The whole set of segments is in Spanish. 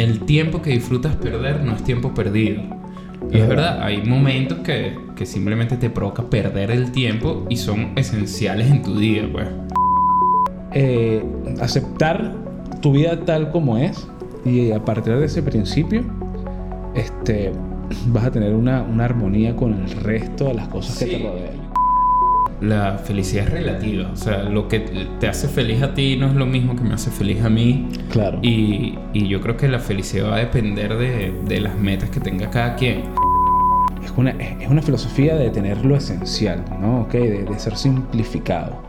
el tiempo que disfrutas perder no es tiempo perdido. Y es verdad, hay momentos que, que simplemente te provoca perder el tiempo y son esenciales en tu día, pues. Eh, aceptar tu vida tal como es y a partir de ese principio, este, vas a tener una, una armonía con el resto de las cosas que Sí. te rodean. La felicidad es relativa, o sea, lo que te hace feliz a ti no es lo mismo que me hace feliz a mí. Claro. Y, y yo creo que la felicidad va a depender de, de las metas que tenga cada quien. Es una, es una filosofía de tener lo esencial, ¿no? Ok, de, de ser simplificado.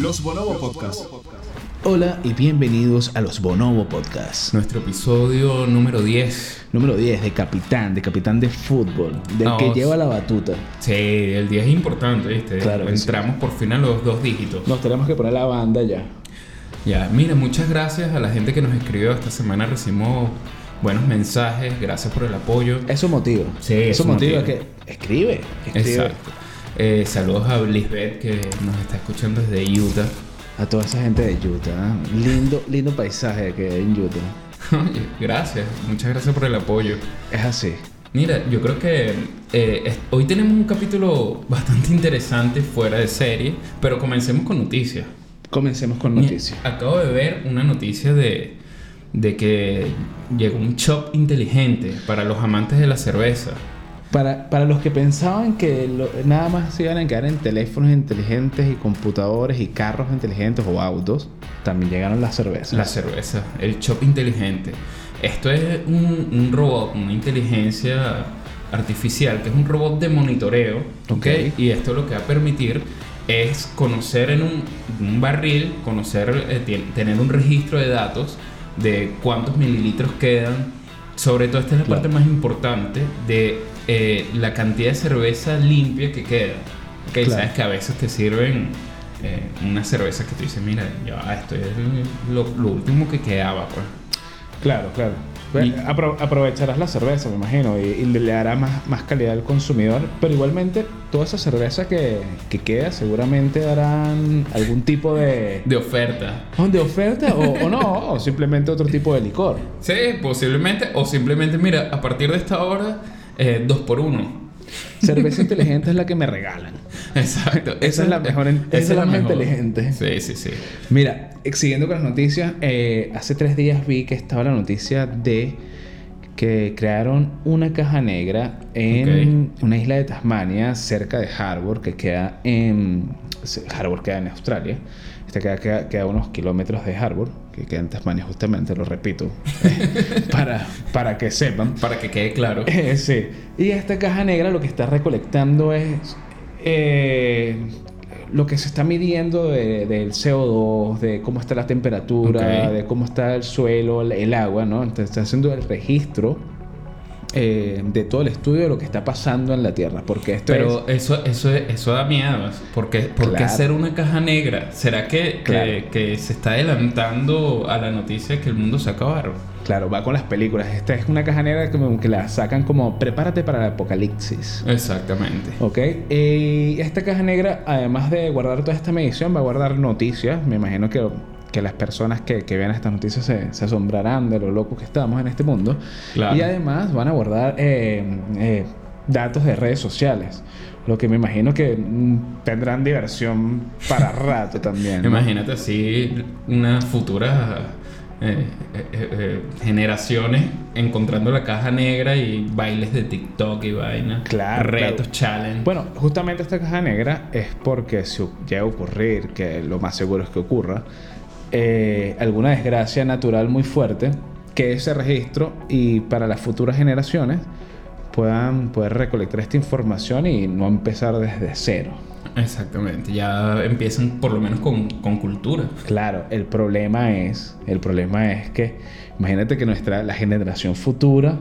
Los Bonobo Podcast. Hola y bienvenidos a los Bonobo Podcast. Nuestro episodio número 10. Número 10 de capitán, de capitán de fútbol, del No, que lleva la batuta. Sí, el 10 es importante, ¿viste? Claro sí. Entramos por fin a los dos dígitos. Nos tenemos que poner la banda ya. Ya, mira, muchas gracias a la gente que nos escribió. Esta semana recibimos buenos mensajes. Gracias por el apoyo. Eso motiva. Sí, eso eso motiva motiva. que escribe, escribe. Exacto. Eh, saludos a Lisbeth que nos está escuchando desde Utah. A toda esa gente de Utah. ¿eh? Lindo, lindo paisaje que hay en Utah. Oye, gracias. Muchas gracias por el apoyo. Es así. Mira, yo creo que eh, hoy tenemos un capítulo bastante interesante fuera de serie, pero comencemos con noticias. Comencemos con noticias. Acabo de ver una noticia de, de que llegó un shop inteligente para los amantes de la cerveza. Para, para los que pensaban que lo- nada más se iban a quedar en teléfonos inteligentes y computadores y carros inteligentes o autos, también llegaron las cervezas. La cerveza, el shop inteligente. Esto es un, un robot, una inteligencia artificial, que es un robot de monitoreo, ¿ok? Ok. Y esto lo que va a permitir es conocer en un, un barril, conocer, eh, tener un registro de datos de cuántos mililitros quedan. Sobre todo, esta es la Claro. parte más importante de eh, la cantidad de cerveza limpia que queda. Que Claro. sabes que a veces te sirven eh, una cerveza que tú dices, mira, ya, esto es lo, lo último que quedaba, pues. Claro, claro. Pues, Y- apro- aprovecharás la cerveza, me imagino, y, y le hará más, más calidad al consumidor. Pero igualmente, toda esa cerveza que, que queda seguramente darán algún tipo de, De oferta. de oferta o, o no, o simplemente otro tipo de licor. Sí, posiblemente. O simplemente, mira, a partir de esta hora, eh, dos por uno. Cerveza inteligente es la que me regalan. Exacto. Esa es la mejor en- esa es la más inteligente. Sí, sí, sí. Mira, siguiendo con las noticias, eh, hace tres días vi que estaba la noticia de que crearon una caja negra en una isla de Tasmania, cerca de Harbour, que queda en... Harbour queda en Australia. Esta queda, queda, queda a unos kilómetros de Harbour, que queda en Tasmania justamente, lo repito, para, para que sepan. Para que quede claro. Eh, sí. Y esta caja negra lo que está recolectando es eh, lo que se está midiendo de- del CO2, de cómo está la temperatura, de cómo está el suelo, el, el agua, ¿no? Entonces está haciendo el registro eh, de todo el estudio de lo que está pasando en la Tierra. Porque esto Pero es... eso, eso, eso da miedo. ¿Por qué, por qué Claro. hacer una caja negra? ¿Será que, que- Claro. que se está adelantando a la noticia de que el mundo se acabaron? Claro, va con las películas. Esta es una caja negra como que la sacan como prepárate para el apocalipsis. Exactamente. Ok, y esta caja negra, además de guardar toda esta medición, va a guardar noticias. Me imagino que, que las personas que, que vean estas noticias se, se asombrarán de lo locos que estamos en este mundo. Claro. Y además van a guardar eh, eh, datos de redes sociales. Lo que me imagino que mm, tendrán diversión para rato también. ¿no? Imagínate así unas futuras eh, eh, generaciones encontrando la caja negra y bailes de TikTok y vaina. Claro, Retos, claro. challenge. Bueno, justamente esta caja negra es porque si llega a ocurrir, que lo más seguro es que ocurra, eh, alguna desgracia natural muy fuerte, que ese registro y para las futuras generaciones puedan poder recolectar esta información y no empezar desde cero. Exactamente. Ya empiezan por lo menos con, con cultura. Claro, el problema es, el problema es que imagínate que nuestra la generación futura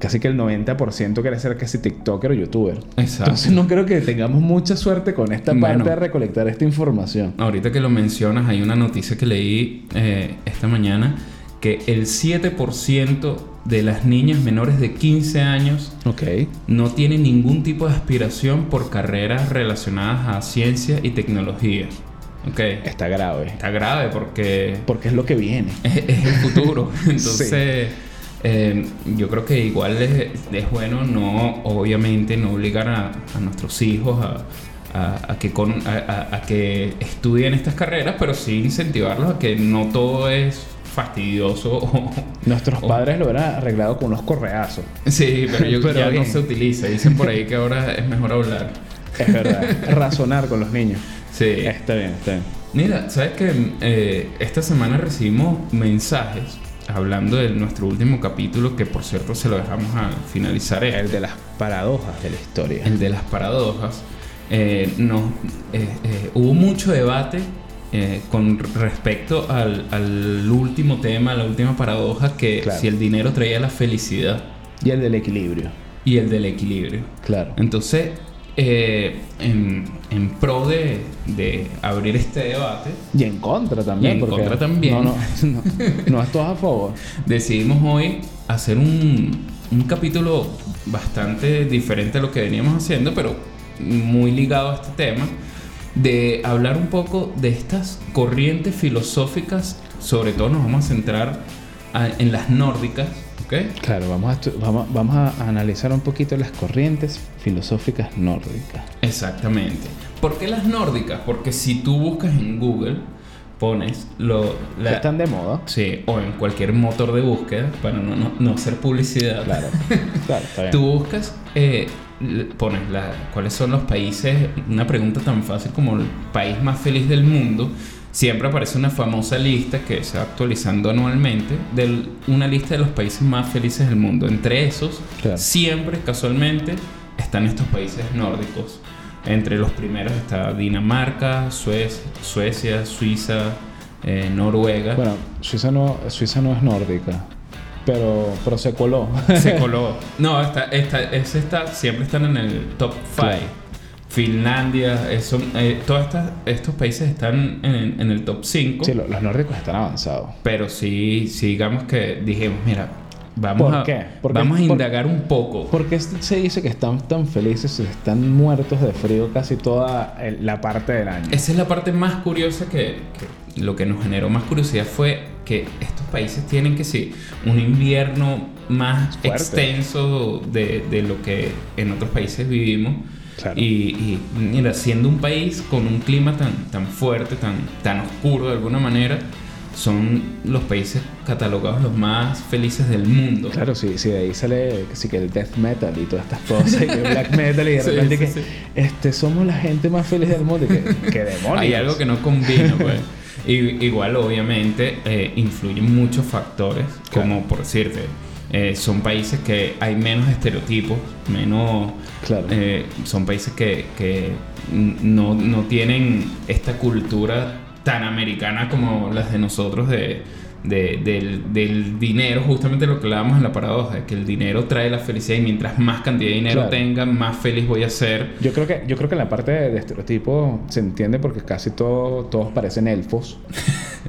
casi que el 90% quiere ser casi TikToker o YouTuber. Exacto. Entonces no creo que tengamos mucha suerte con esta Bueno. parte de recolectar esta información. Ahorita que lo mencionas, hay una noticia que leí eh, esta mañana que el 7% de las niñas menores de 15 años Ok. no tiene ningún tipo de aspiración por carreras relacionadas a ciencia y tecnología. Ok. Está grave. Está grave porque Porque es lo que viene. es, es el futuro. Entonces, eh, yo creo que igual es, es bueno no, obviamente, no obligar a, a nuestros hijos a, a- a que con- a, a- a que estudien estas carreras, pero sí incentivarlos a que no todo es fastidioso. o- Nuestros o- padres lo hubieran arreglado con unos correazos. Sí, pero, yo, Pero ya bien. no se utiliza. Dicen por ahí que ahora es mejor hablar. Es verdad. Razonar con los niños. Sí. Está bien, está bien. Mira, ¿sabes que esta semana recibimos mensajes hablando de nuestro último capítulo, que por cierto se lo dejamos al finalizar, El el, de las paradojas de la historia. el de las paradojas. Eh, no, eh, eh, hubo mucho debate eh, con respecto al, al último tema, la última paradoja, que Claro. si el dinero traía la felicidad Y el del equilibrio. y el del equilibrio. Claro. Entonces, eh, en, en pro de, de abrir este debate, Y en contra también. Y en porque contra también. No, no, no, no es todo a favor. decidimos hoy hacer un, un capítulo bastante diferente a lo que veníamos haciendo, pero muy ligado a este tema, de hablar un poco de estas corrientes filosóficas, sobre todo nos vamos a centrar a- en las nórdicas, ¿ok? Claro, vamos a, vamos, vamos a analizar un poquito las corrientes filosóficas nórdicas. Exactamente. ¿Por qué las nórdicas? Porque si tú buscas en Google, pones lo... la- Están de moda. Sí, o en cualquier motor de búsqueda, para no, no, no hacer publicidad. Claro. Claro, está bien. Tú buscas, eh, pones la, cuáles son los países, una pregunta tan fácil como el país más feliz del mundo. Siempre aparece una famosa lista que se va actualizando anualmente de una lista de los países más felices del mundo. Entre esos, Claro. siempre, casualmente, están estos países nórdicos. Entre los primeros está Dinamarca, Suez- Suecia, Suiza, eh, Noruega. Bueno, Suiza no, Suiza no es nórdica. Pero, pero se coló. Se coló. No, esta, esta, ese está, siempre están en el top 5. Claro. Finlandia, son, eh, todos estas- estos países están en, en el top 5. sí, lo- los nórdicos están avanzados. Pero sí, sí, digamos que dijimos, mira, vamos, ¿Por a, qué? ¿Por qué? vamos a Por- indagar un poco. ¿Por qué se dice que están tan felices y están muertos de frío casi toda el- la parte del año? Esa es la parte más curiosa que, que lo que nos generó más curiosidad fue que estos países tienen que sí, un invierno más Fuerte. extenso de, de lo que en otros países vivimos. Claro. Y, y, mira, siendo un país con un clima tan, tan fuerte, tan, tan oscuro de alguna manera, son los países catalogados los más felices del mundo. Claro, sí, sí, de ahí sale sí que el death metal y todas estas cosas, y el black metal, y de Sí, repente sí, que sí. este somos la gente más feliz del mundo. Y que, que demonios. Hay algo que no combina, pues. Y, igual, obviamente, eh, influyen muchos factores, Claro. como por decirte, eh, son países que hay menos estereotipos, menos... Claro. eh, son países que, que no, no tienen esta cultura tan americana como las de nosotros de, de- del, del dinero, justamente lo que hablábamos en la paradoja, que el dinero trae la felicidad y mientras más cantidad de dinero Claro. tenga, más feliz voy a ser. Yo creo que yo creo que en la parte de, estereotipo se entiende porque casi todo, todos parecen elfos,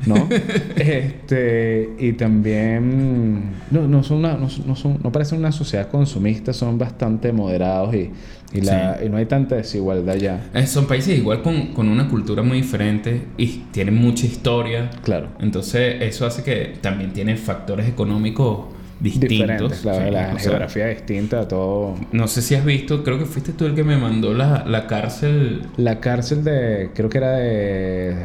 ¿no? este y también no, no son una, no, no son no parecen una sociedad consumista, son bastante moderados y, y, la, Sí. y no hay tanta desigualdad ya. Eh, son países igual con, con una cultura muy diferente y tienen mucha historia. Claro. Entonces eso hace que también tienen factores económicos distintos. Claro, la o sea, geografía distinta, todo. no sé si has visto, creo que fuiste tú el que me mandó la, la cárcel, La cárcel de, creo que era de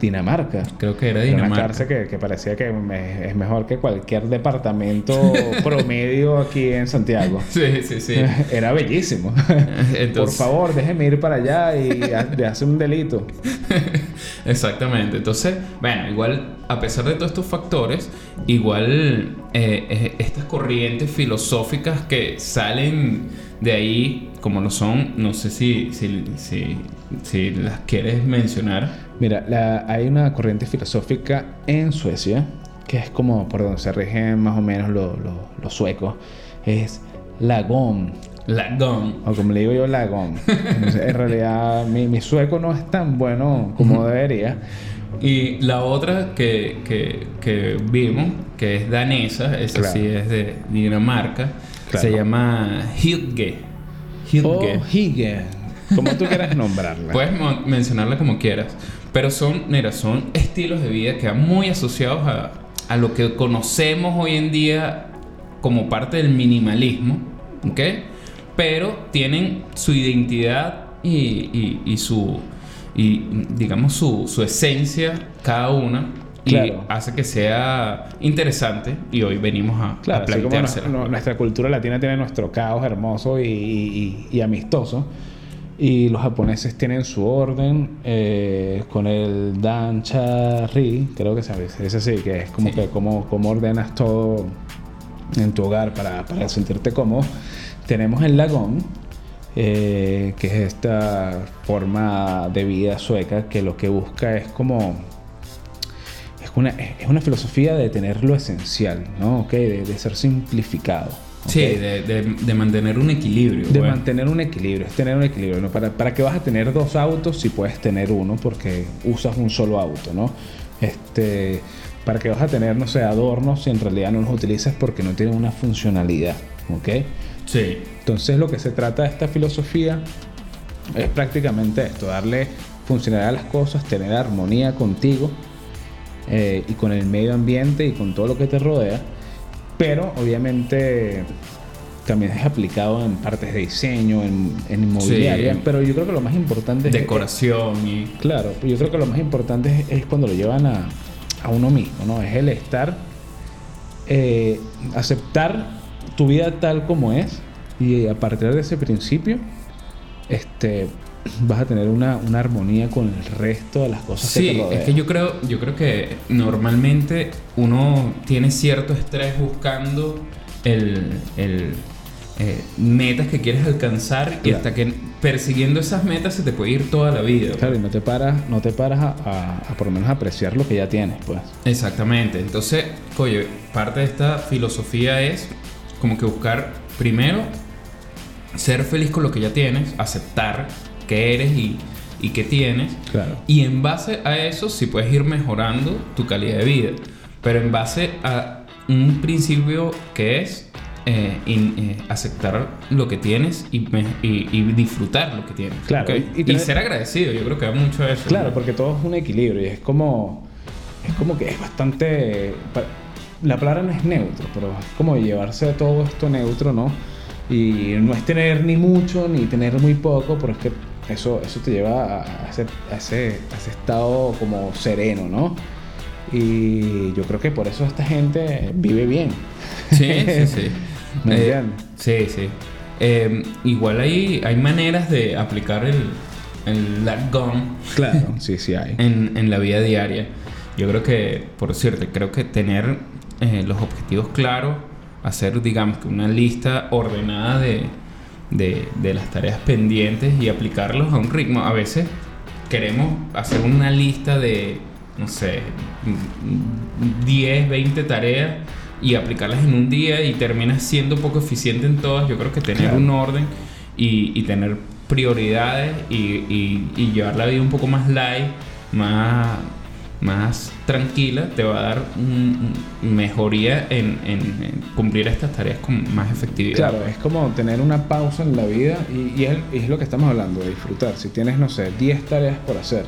Dinamarca. creo que era de Era una Dinamarca. cárcel que, que parecía que me- es mejor que cualquier departamento promedio aquí en Santiago. Sí, sí, sí. Era bellísimo. Entonces- Por favor, déjeme ir para allá y ha- de hacer un delito. Exactamente. Entonces, bueno, igual, a pesar de todos estos factores, igual eh, eh, estas corrientes filosóficas que salen de ahí, como lo son, no sé si, si, si, si las quieres mencionar. Mira, la- hay una corriente filosófica en Suecia, que es como por donde se rigen más o menos lo- lo- los suecos. Es la GOM. Lagón. O como le digo yo. Entonces, en realidad, mi, mi sueco no es tan bueno como debería. Y la otra que, que, que vimos, que es danesa, esa Claro. sí es de Dinamarca, Claro. se llama Hygge. O Hygge. Hygge. Como tú quieras nombrarla. Puedes mencionarla como quieras. Pero son, mira, son estilos de vida que van muy asociados a, a lo que conocemos hoy en día como parte del minimalismo, ¿ok? Pero tienen su identidad y, y- y su, y, digamos, su, su esencia cada una. Y Claro. hace que sea interesante. Y hoy venimos a, Claro, a así como planteársela. no- no- nuestra cultura latina tiene nuestro caos hermoso y, y- y- y amistoso. Y los japoneses tienen su orden eh, con el dancha-ri, creo que se dice así, que es como Sí. que como, como ordenas todo en tu hogar para, para sentirte cómodo. Tenemos el lagón, eh, que es esta forma de vida sueca que lo que busca es como es una, es una filosofía de tener lo esencial, ¿no? Ok, de, de ser simplificado. Sí, de, de- de mantener un equilibrio. De bueno. mantener un equilibrio, es tener un equilibrio. ¿no? ¿Para, ¿Para qué vas a tener dos autos si puedes tener uno? Porque usas un solo auto, ¿no? Este, ¿Para qué vas a tener, no sé, adornos si en realidad no los utilizas porque no tienen una funcionalidad? ¿Ok? Sí. Entonces lo que se trata de esta filosofía es prácticamente esto, darle funcionalidad a las cosas, tener armonía contigo eh, y con el medio ambiente y con todo lo que te rodea, pero obviamente también es aplicado en partes de diseño, en, en inmobiliaria, Sí. pero yo creo que lo más importante es... Decoración y... Claro, yo creo que lo más importante es, es cuando lo llevan a, a uno mismo, ¿no? Es el estar, eh, aceptar tu vida tal como es y a partir de ese principio, este, vas a tener una, una armonía con el resto de las cosas que te Sí, rodean. es que yo creo, yo creo que normalmente uno tiene cierto estrés buscando el, el, eh, metas que quieres alcanzar y Claro. hasta que persiguiendo esas metas se te puede ir toda la vida. Claro, y no te paras, no te paras a, a- a por lo menos apreciar lo que ya tienes, pues. Exactamente. Entonces, oye, parte de esta filosofía es como que buscar primero ser feliz con lo que ya tienes, aceptar que eres y, y que tienes. Claro. Y en base a eso sí puedes ir mejorando tu calidad de vida. Pero en base a un principio que es eh, in- eh, aceptar lo que tienes y, me- y- y disfrutar lo que tienes. Claro, y- ser agradecido, yo creo que va mucho a eso. Claro, ¿no? porque todo es un equilibrio y es como. Es como que es bastante. La palabra no es neutro, pero es como llevarse todo esto neutro, ¿no? Y no es tener ni mucho ni tener muy poco, pero es que eso, eso te lleva a, ese, a, ese, a ese estado como sereno, ¿no? Y yo creo que por eso esta gente vive bien. Sí, sí, sí. ¿Me Eh, sí, sí. Eh, igual hay, hay maneras de aplicar el, el Lagón Claro, sí, sí hay. en, en la vida diaria. Yo creo que, por cierto, creo que tener eh, los objetivos claros, hacer, digamos, que una lista ordenada de, de, de las tareas pendientes y aplicarlos a un ritmo. A veces queremos hacer una lista de, no sé, mm, 10, 20 tareas y aplicarlas en un día y terminas siendo poco eficiente en todas. Yo creo que tener Claro. un orden y, y tener prioridades y, y- y llevar la vida un poco más light, más, más tranquila, te va a dar un, un- mejoría en, en- en cumplir estas tareas con más efectividad. Claro, es como tener una pausa en la vida y, y es, lo que estamos hablando, de disfrutar. Si tienes, no sé, 10 tareas por hacer,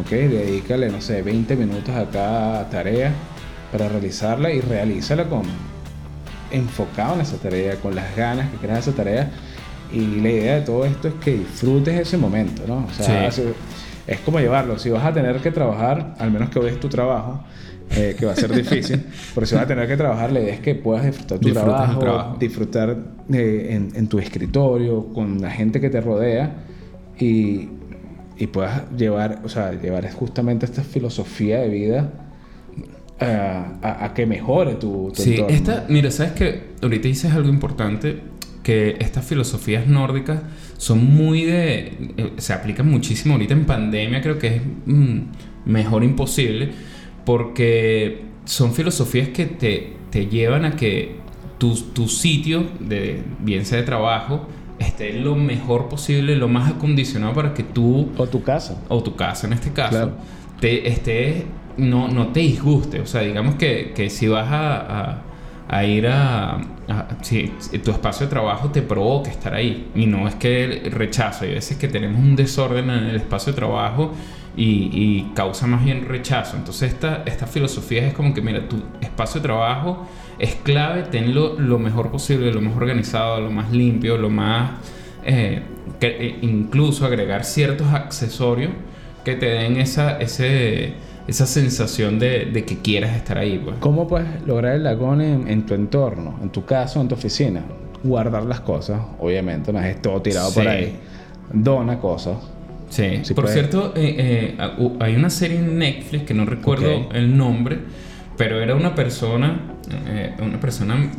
¿ok? Dedícale, no sé, 20 minutos a cada tarea para realizarla y realízala con enfocado en esa tarea, con las ganas que creas esa tarea. Y la idea de todo esto es que disfrutes ese momento, ¿no? O sea, Sí. Es como llevarlo. Si vas a tener que trabajar, al menos que odies tu trabajo, eh, que va a ser difícil, pero si vas a tener que trabajar, la idea es que puedas disfrutar tu trabajo, trabajo. disfrutar eh, en, en tu escritorio, con la gente que te rodea y, y puedas llevar, o sea, llevar justamente esta filosofía de vida a, a- a que mejore tu, tu Sí, entorno. esta, mira, sabes que ahorita dices algo importante, que estas filosofías nórdicas son muy de, eh, se aplican muchísimo ahorita en pandemia, creo que es mm, mejor imposible, porque son filosofías que te, te llevan a que tu, tu sitio, de, bien sea de trabajo, esté lo mejor posible, lo más acondicionado para que tú, O tu casa. o tu casa en este caso, Claro. te no, no te disguste. O sea, digamos que, que si vas a, a- a ir a- si, tu espacio de trabajo te provoque estar ahí. Y no es que rechazo. Hay veces que tenemos un desorden en el espacio de trabajo y, y causa más bien rechazo. Entonces esta, esta filosofía es como que, mira, tu espacio de trabajo es clave, tenlo lo mejor posible, lo más organizado, lo más limpio, lo más... eh, que, eh, incluso agregar ciertos accesorios que te den esa, ese, esa sensación de, de que quieras estar ahí. Pues. ¿Cómo puedes lograr el lagón en, en tu entorno, en tu casa en tu oficina? Guardar las cosas, obviamente, no es todo tirado por Sí. ahí. Dona cosas. Sí, Sí por cierto, eh, eh, hay una serie en Netflix que no recuerdo el nombre, pero era una persona, eh, una persona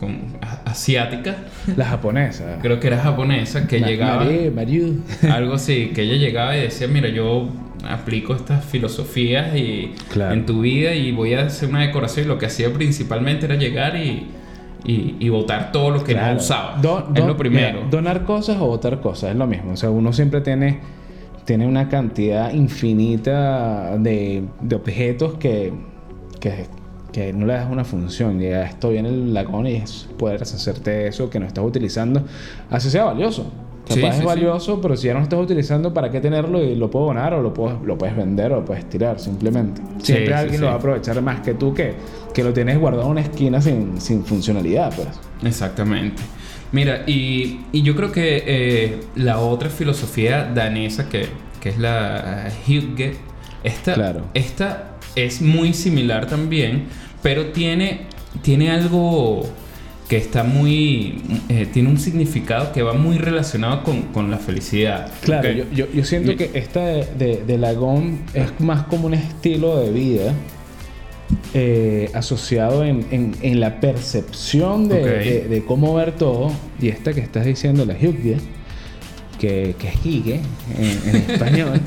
con- asiática, La japonesa. creo que era japonesa, que Ma- llegaba, Marie, Mariu. algo así, que ella llegaba y decía, mira, yo aplico estas filosofías y Claro. en tu vida y voy a hacer una decoración y lo que hacía principalmente era llegar y, y, y botar todo lo que Claro. no usaba. Es lo primero. mira, donar cosas o botar cosas, es lo mismo. O sea, uno siempre tiene, tiene una cantidad infinita de, de objetos que, que, que no le das una función. Ya estoy en el lagón y es poder deshacerte de eso que no estás utilizando. Así sea valioso. Capaz sí, es sí. valioso, pero si ya no lo estás utilizando, ¿para qué tenerlo? Y lo puedo donar o lo, puedo, lo puedes vender o lo puedes tirar, simplemente. Siempre alguien lo va a aprovechar más que tú, que, que lo tienes guardado en una esquina sin, sin funcionalidad, pues. Exactamente. Mira, y, y yo creo que eh, la otra filosofía danesa que, que es la Hygge, esta, Claro. esta es muy similar también, pero tiene, tiene algo que está muy... eh, tiene un significado que va muy relacionado con, con la felicidad. Claro, yo, yo, yo siento que esta de, de, de Lagón es más como un estilo de vida eh, asociado en, en, en la percepción de, de- de cómo ver todo. Y esta que estás diciendo, la Hygge, que, que es Hygge en, en español,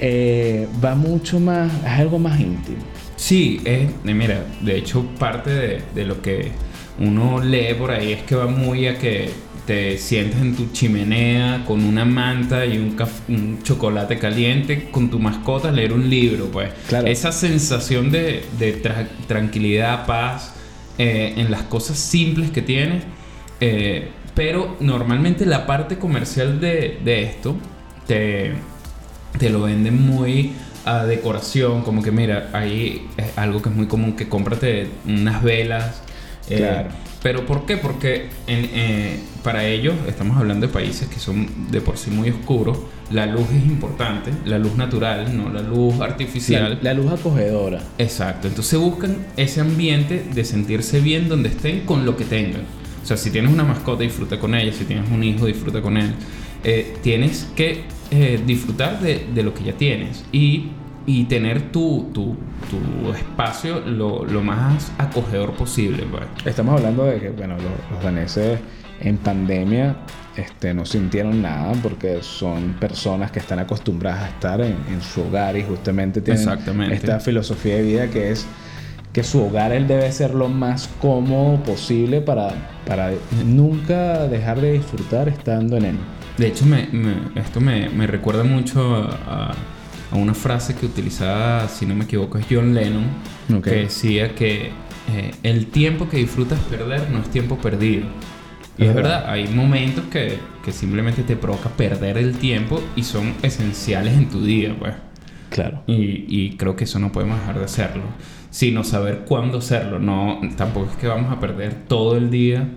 eh, va mucho más, es algo más íntimo. Sí, es, mira, de hecho parte de, de lo que uno lee por ahí es que va muy a que te sientes en tu chimenea con una manta y un, chocolate caliente con tu mascota a leer un libro, pues. Claro. Esa sensación de, de tra- tranquilidad, paz eh, en las cosas simples que tienes. eh, pero normalmente la parte comercial de, de esto te, te lo venden muy a decoración, como que mira, hay algo que es muy común que cómprate unas velas. Eh, Claro. Pero ¿por qué? Porque en, eh, para ellos, estamos hablando de países que son de por sí muy oscuros, la luz es importante, la luz natural, no la luz La, artificial. la luz acogedora. Exacto, entonces buscan ese ambiente de sentirse bien donde estén con lo que tengan. O sea, si tienes una mascota, disfruta con ella, si tienes un hijo, disfruta con él. Eh, tienes que eh, disfrutar de, de lo que ya tienes y, y tener tu, tu, tu espacio lo, lo más acogedor posible. pues. Estamos hablando de que, bueno, los, los daneses en pandemia este, no sintieron nada porque son personas que están acostumbradas a estar en, en su hogar y justamente tienen esta filosofía de vida que es que su hogar él debe ser lo más cómodo posible para, para nunca dejar de disfrutar estando en él. De hecho, me, me- esto me, me recuerda mucho a, a- a una frase que utilizaba, si no me equivoco, es John Lennon, que decía que eh, el tiempo que disfrutas perder no es tiempo perdido. Y Es es verdad. verdad, hay momentos que, que simplemente te provoca perder el tiempo y son esenciales en tu día, pues. Claro. Y, y creo que eso no podemos dejar de hacerlo. Sino saber cuándo hacerlo. No, tampoco es que vamos a perder todo el día,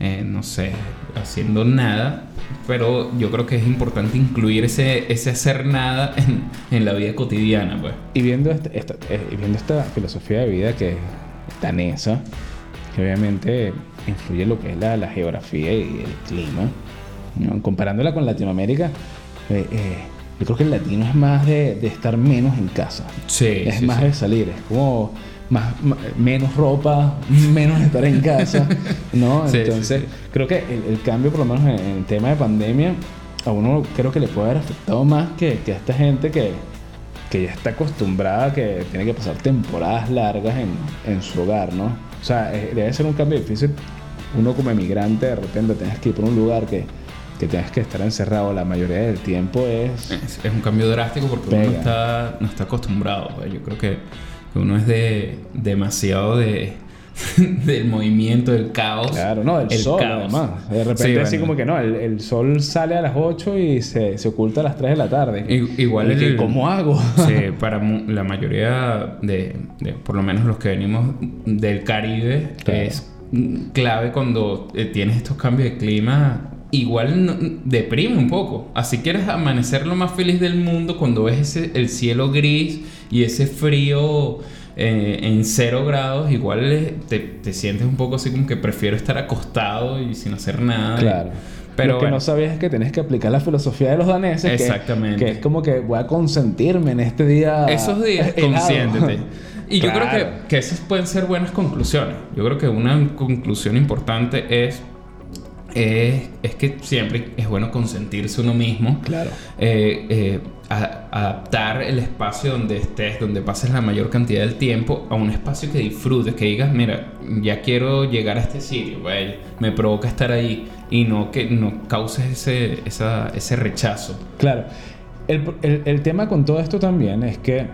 eh, no sé, haciendo nada. Pero yo creo que es importante incluir ese, ese hacer nada en, en la vida cotidiana, pues. Y viendo esta, esta- eh, viendo esta filosofía de vida que es danesa, que obviamente influye lo que es la, la geografía y el clima, ¿no? comparándola con Latinoamérica, eh, eh, yo creo que el latino es más de, de estar menos en casa, Sí, es sí, más sí. de salir, es como más, ma- menos ropa, menos estar en casa, ¿no? Sí, sí, Entonces, sí. creo que el, el cambio, por lo menos en, el tema de pandemia, a uno creo que le puede haber afectado más que, que a esta gente que, que ya está acostumbrada, que tiene que pasar temporadas largas en, en su hogar, ¿no? O sea, eh, debe ser un cambio difícil uno como emigrante de repente tengas que ir por un lugar que, que tengas que estar encerrado la mayoría del tiempo es... Es, es un cambio drástico porque uno Pega. no está, no está acostumbrado. pues. Yo creo que uno es de demasiado de del movimiento, del caos. Claro, no, el, sol además. De repente Sí, así como que no, el, el sol sale a las 8 y se, se oculta a las 3 de la tarde. I- igual ¿Y que el- ¿Cómo hago? Sí, para la mayoría de, de- por lo menos los que venimos del Caribe, Claro. es clave cuando eh, tienes estos cambios de clima. Igual no- deprime un poco. Así quieres amanecer lo más feliz del mundo cuando ves ese, el cielo gris y ese frío eh, en cero grados. Igual eh, te, te sientes un poco así como que prefiero estar acostado y sin hacer nada. Claro. Pero Lo que bueno. no sabías es que tenés que aplicar la filosofía de los daneses. Exactamente. Que, es como que voy a consentirme en este día. Esos días, helado. consiéntete. Y yo creo que, que esas pueden ser buenas conclusiones. Yo creo que una conclusión importante es, es, es que siempre es bueno consentirse uno mismo. Claro. Eh, eh, a- adaptar el espacio donde estés, donde pases la mayor cantidad del tiempo, a un espacio que disfrutes, que digas, mira, ya quiero llegar a este sitio, güey, me provoca estar ahí y no que no causes ese, esa- ese rechazo. Claro. El, el- el tema con todo esto también es que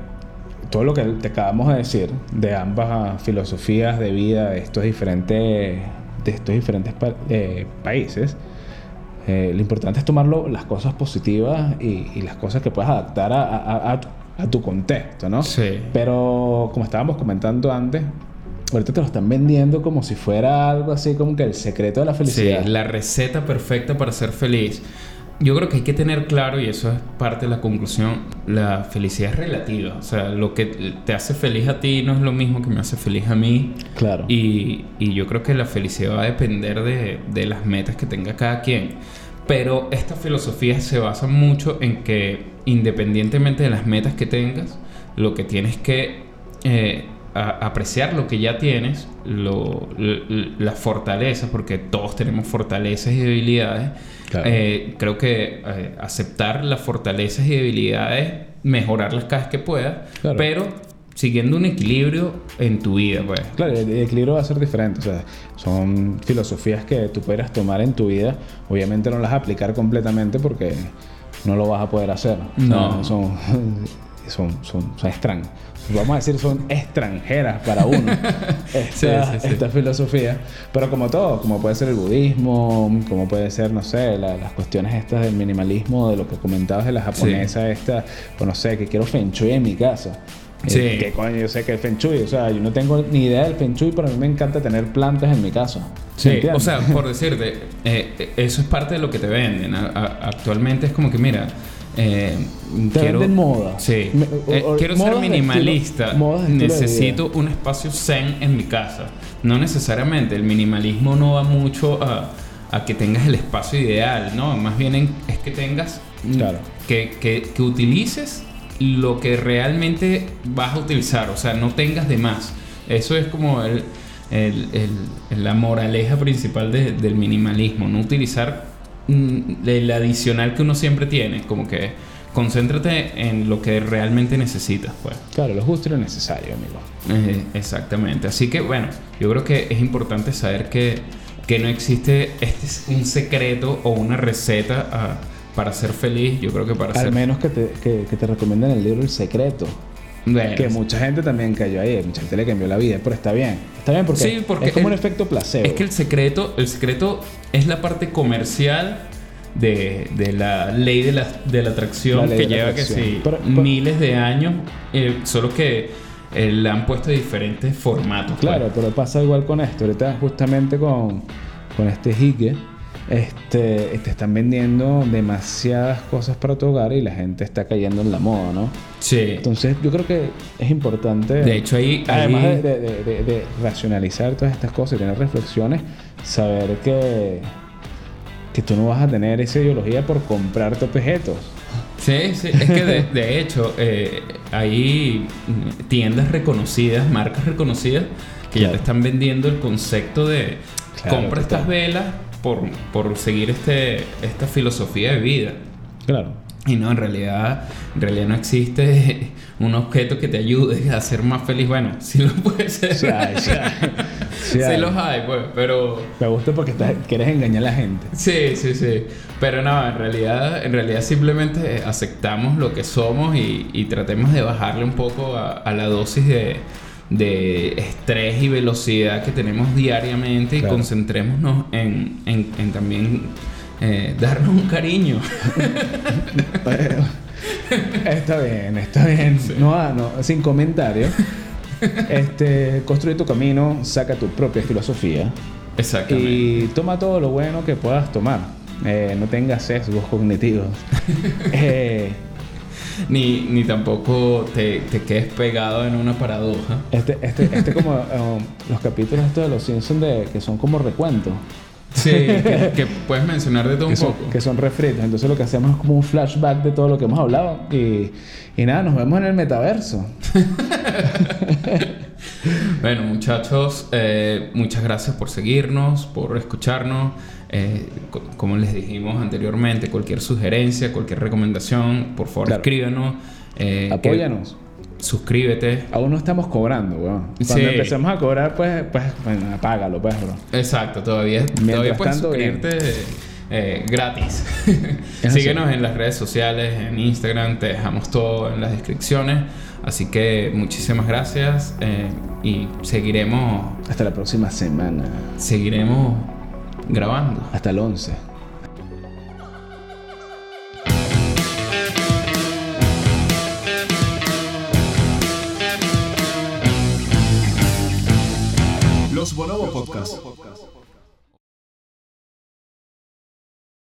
todo lo que te acabamos de decir de ambas filosofías de vida de estos diferentes, de estos diferentes pa- eh, países, eh, lo importante es tomarlo las cosas positivas y, y las cosas que puedas adaptar a, a- a tu- a tu contexto, ¿no? Sí. Pero como estábamos comentando antes, ahorita te lo están vendiendo como si fuera algo así como que el secreto de la felicidad. Sí, la receta perfecta para ser feliz. Yo creo que hay que tener claro, y eso es parte de la conclusión, la felicidad es relativa. O sea, lo que te hace feliz a ti no es lo mismo que me hace feliz a mí. Claro. Y, y yo creo que la felicidad va a depender de, de las metas que tenga cada quien. Pero esta filosofía se basa mucho en que independientemente de las metas que tengas, lo que tienes que eh, a- apreciar lo que ya tienes, lo, l- las fortalezas, porque todos tenemos fortalezas y debilidades. Claro. Eh, creo que eh, aceptar las fortalezas y debilidades, mejorarlas cada vez que puedas, Claro. pero siguiendo un equilibrio en tu vida, pues. Claro, el el equilibrio va a ser diferente. O sea, son filosofías que tú puedas tomar en tu vida. Obviamente no las aplicar completamente porque no lo vas a poder hacer. O sea, No. son, son, son, son extran- Vamos a decir, son extranjeras para uno. Esta, Sí, sí, sí. esta filosofía. Pero como todo, como puede ser el budismo, como puede ser, no sé, la- las cuestiones estas del minimalismo, de lo que comentabas de la japonesa, esta, o no sé, que quiero feng shui en mi casa. Eh, Sí. ¿Qué coño? Yo sé que el feng shui, o sea, yo no tengo ni idea del feng shui, pero a mí me encanta tener plantas en mi casa. ¿Me Sí, entiendes? o sea, por decirte, eh, eh, eso es parte de lo que te venden. A- a- actualmente es como que, mira, eh, Te quiero, venden moda. Sí, Me- Eh, o- o- quiero ser minimalista. estilo- necesito un espacio zen en mi casa. No necesariamente, el minimalismo no va mucho a, a que tengas el espacio ideal, ¿no? Más bien en- es que tengas, mm, Claro. que, que, que utilices lo que realmente vas a utilizar, o sea, no tengas de más. Eso es como el, el- el- la moraleja principal de- del minimalismo, no utilizar el adicional que uno siempre tiene, como que concéntrate en lo que realmente necesitas, pues. Claro, lo justo y lo necesario, amigo. Eh, exactamente. Así que bueno, yo creo que es importante saber que, que no existe este es un secreto o una receta ah, para ser feliz. Yo creo que para Al ser menos que te, que, que te recomienden el libro El Secreto. Bueno, Que mucha gente también cayó ahí, mucha gente le cambió la vida, pero está bien. Está bien porque, Sí, porque es como el- un efecto placebo. Es que el secreto, el secreto es la parte comercial de, de la ley de la, de la atracción La que de la lleva atracción. que sí, Pero- pero- miles de años, eh, solo que eh, le han puesto diferentes formatos. pues. Claro, pero pasa igual con esto. Ahorita justamente con, con este Hike, este, te están vendiendo demasiadas cosas para tu hogar y la gente está cayendo en la moda, ¿no? Sí. Entonces yo creo que es importante... De hecho, ahí- Además ahí- de, de- de- de racionalizar todas estas cosas y tener reflexiones, saber que, que tú no vas a tener esa ideología por comprarte objetos. Sí, sí, es que de, de hecho eh, hay tiendas reconocidas, marcas reconocidas que ya te están vendiendo el concepto de Claro, compra estas velas por, por seguir este, esta filosofía de vida. Claro. Y no, en realidad, en realidad no existe un objeto que te ayude a ser más feliz. Bueno, sí lo puede ser. Sí hay, sí hay. Sí Sí hay. los hay, pues, pero... Me gusta porque estás- quieres engañar a la gente. Sí, sí, sí. Pero no, en realidad, en realidad simplemente aceptamos lo que somos y, y tratemos de bajarle un poco a, a la dosis de, de estrés y velocidad que tenemos diariamente Claro. y concentrémonos en, en- en también eh, darnos un cariño. está bien, está bien. No, ah, no, sin comentario. Este, construye tu camino, saca tu propia filosofía Exactamente. y toma todo lo bueno que puedas tomar. Eh, no tengas sesgos cognitivos. Eh, Ni, ni tampoco te, te quedes pegado en una paradoja. este, este, este como um, los capítulos estos de los Simpsons de, que son como recuentos. Sí, que, que puedes mencionar de todo que un son, poco. que son refritos. Entonces lo que hacemos es como un flashback de todo lo que hemos hablado. Y, y nada, nos vemos en el metaverso. Bueno, muchachos, eh, muchas gracias por seguirnos, por escucharnos. Eh, co- como les dijimos anteriormente, cualquier sugerencia, cualquier recomendación, por favor Claro. escríbanos. eh, Apóyanos. suscríbete. Aún no estamos cobrando, weón. Cuando Sí. empecemos a cobrar, pues, pues, bueno, apágalo, pues, bro. Exacto, todavía, todavía puedes tanto, suscribirte eh, gratis. Es Síguenos en las redes sociales, en Instagram, te dejamos todo en las descripciones. Así que muchísimas gracias eh, y seguiremos, Hasta la próxima semana. seguiremos grabando. Hasta el 11. Los Bonobo Podcast.